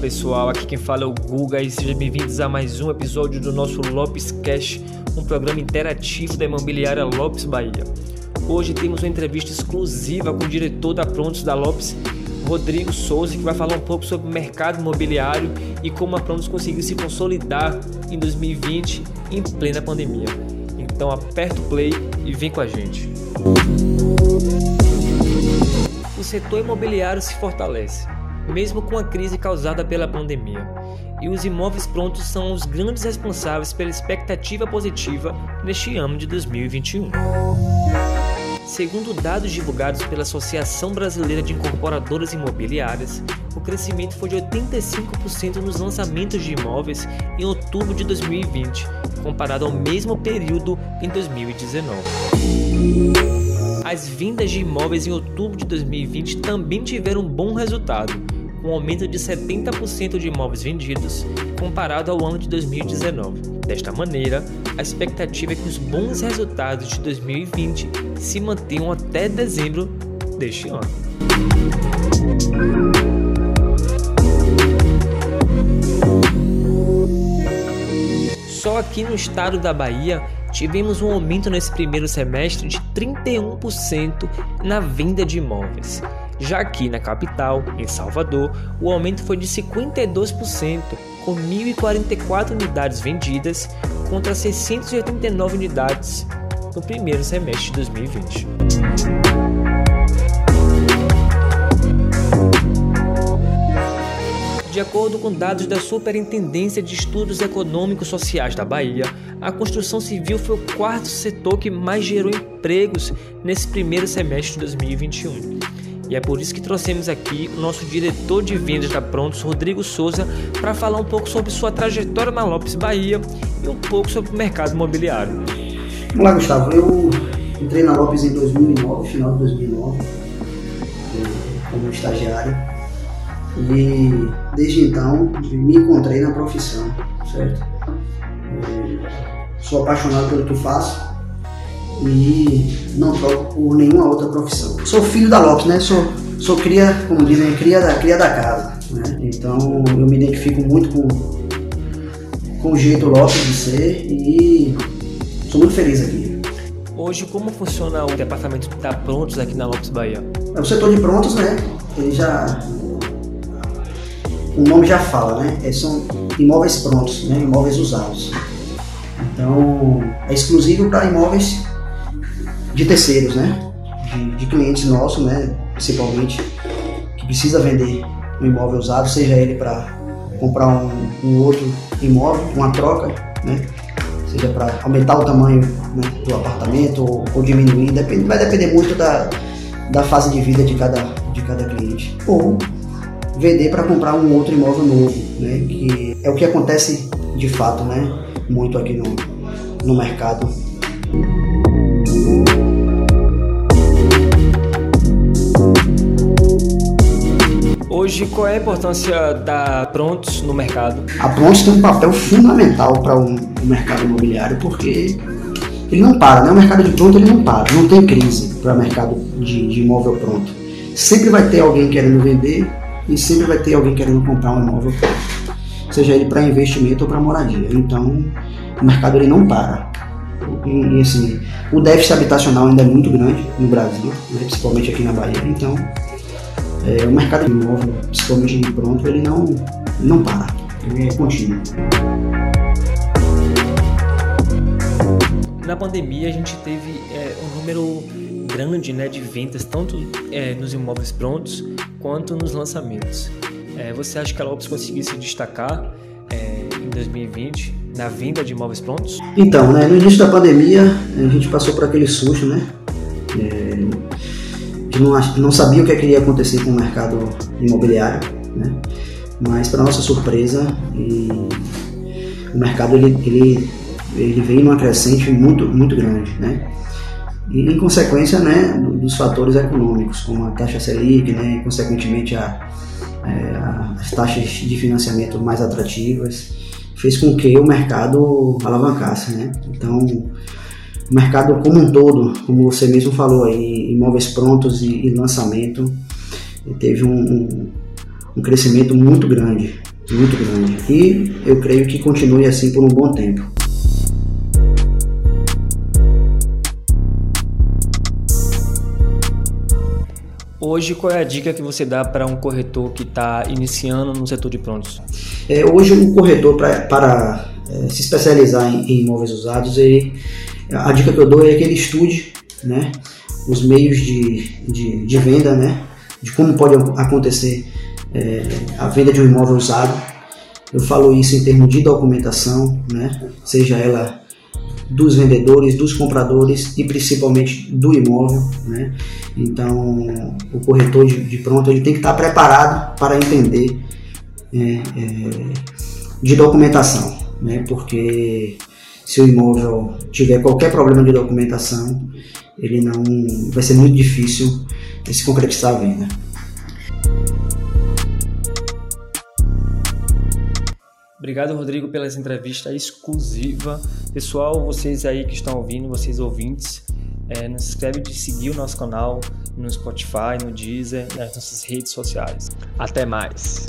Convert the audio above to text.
pessoal, aqui quem fala é o Guga e sejam bem-vindos a mais um episódio do nosso Lopes Cash, um programa interativo da imobiliária Lopes Bahia. Hoje temos uma entrevista exclusiva com o diretor da Prontos da Lopes, Rodrigo Souza, que vai falar um pouco sobre o mercado imobiliário e como a Prontos conseguiu se consolidar em 2020 em plena pandemia. Então aperta o play e vem com a gente. O setor imobiliário se fortalece mesmo com a crise causada pela pandemia. E os imóveis prontos são os grandes responsáveis pela expectativa positiva neste ano de 2021. Segundo dados divulgados pela Associação Brasileira de Incorporadoras Imobiliárias, o crescimento foi de 85% nos lançamentos de imóveis em outubro de 2020, comparado ao mesmo período em 2019. As vendas de imóveis em outubro de 2020 também tiveram um bom resultado, um aumento de 70% de imóveis vendidos comparado ao ano de 2019. Desta maneira, a expectativa é que os bons resultados de 2020 se mantenham até dezembro deste ano. Só aqui no estado da Bahia tivemos um aumento nesse primeiro semestre de 31% na venda de imóveis. Já aqui na capital, em Salvador, o aumento foi de 52%, com 1.044 unidades vendidas contra 689 unidades no primeiro semestre de 2020. De acordo com dados da Superintendência de Estudos Econômicos Sociais da Bahia, a construção civil foi o quarto setor que mais gerou empregos nesse primeiro semestre de 2021. E é por isso que trouxemos aqui o nosso diretor de vendas da Prontos, Rodrigo Souza, para falar um pouco sobre sua trajetória na Lopes Bahia e um pouco sobre o mercado imobiliário. Vamos lá, Gustavo. Eu entrei na Lopes em 2009, final de 2009, como estagiário. E desde então me encontrei na profissão, certo? Sou apaixonado pelo que faço e não troco por nenhuma outra profissão. Sou filho da Lopes, né? Sou, sou cria, como dizem, cria da, cria da casa. Né? Então eu me identifico muito com, com o jeito Lopes de ser e sou muito feliz aqui. Hoje, como funciona o departamento da Prontos aqui na Lopes Bahia? É o setor de prontos, né? Ele já. O nome já fala, né? É, são imóveis prontos, né? imóveis usados. Então, é exclusivo para imóveis de terceiros, né? De, de, clientes nossos, né? Principalmente que precisa vender um imóvel usado, seja ele para comprar um, um, outro imóvel, uma troca, né? Seja para aumentar o tamanho né, do apartamento ou, ou diminuir, depende, vai depender muito da, da fase de vida de cada, de cada cliente. Ou vender para comprar um outro imóvel novo, né? Que é o que acontece de fato, né? Muito aqui no, no mercado. Hoje, qual é a importância da Prontos no mercado? A Prontos tem um papel fundamental para o um, um mercado imobiliário, porque ele não para, né? O mercado de pronto ele não para, não tem crise para o mercado de, de imóvel pronto. Sempre vai ter alguém querendo vender e sempre vai ter alguém querendo comprar um imóvel pronto, seja ele para investimento ou para moradia. Então, o mercado ele não para. E, e, assim, o déficit habitacional ainda é muito grande no Brasil, né? principalmente aqui na Bahia. Então, é, o mercado imóvel, principalmente de pronto, ele não, não para, ele é contínuo. Na pandemia a gente teve é, um número grande né, de vendas, tanto é, nos imóveis prontos quanto nos lançamentos. É, você acha que a Lopes conseguiu se destacar é, em 2020 na venda de imóveis prontos? Então, né, no início da pandemia a gente passou por aquele susto, né? É, não, não sabia o que, é que, ia acontecer com o mercado imobiliário, né? mas para nossa surpresa, o mercado ele, ele, ele vem numa crescente muito, muito grande. Né? E em consequência né, dos fatores econômicos, como a taxa Selic, né, e consequentemente a, é, as taxas de financiamento mais atrativas, fez com que o mercado alavancasse. Né? Então, o mercado como um todo, como você mesmo falou aí, imóveis prontos e, e lançamento, teve um, um, um, crescimento muito grande. muito grande. E eu creio que continue assim por um bom tempo. Hoje, qual é a dica que você dá para um corretor que está iniciando no setor de prontos? É, hoje, um corretor pra, para é, se especializar em, em, imóveis usados, ele, a dica que eu dou é que ele estude né, os meios de, de, de venda, né, de como pode acontecer é, a venda de um imóvel usado. Eu falo isso em termos de documentação, né, seja ela dos vendedores, dos compradores e principalmente do imóvel. Né? Então, o corretor de, de pronto ele tem que estar preparado para entender é, é, de documentação, né? porque se o imóvel tiver qualquer problema de documentação, ele não vai ser muito difícil se concretizar a venda. Obrigado, Rodrigo, pela essa entrevista exclusiva. Pessoal, vocês aí que estão ouvindo, vocês ouvintes, é, não se inscreve de seguir o nosso canal no Spotify, no Deezer nas nossas redes sociais. Até mais!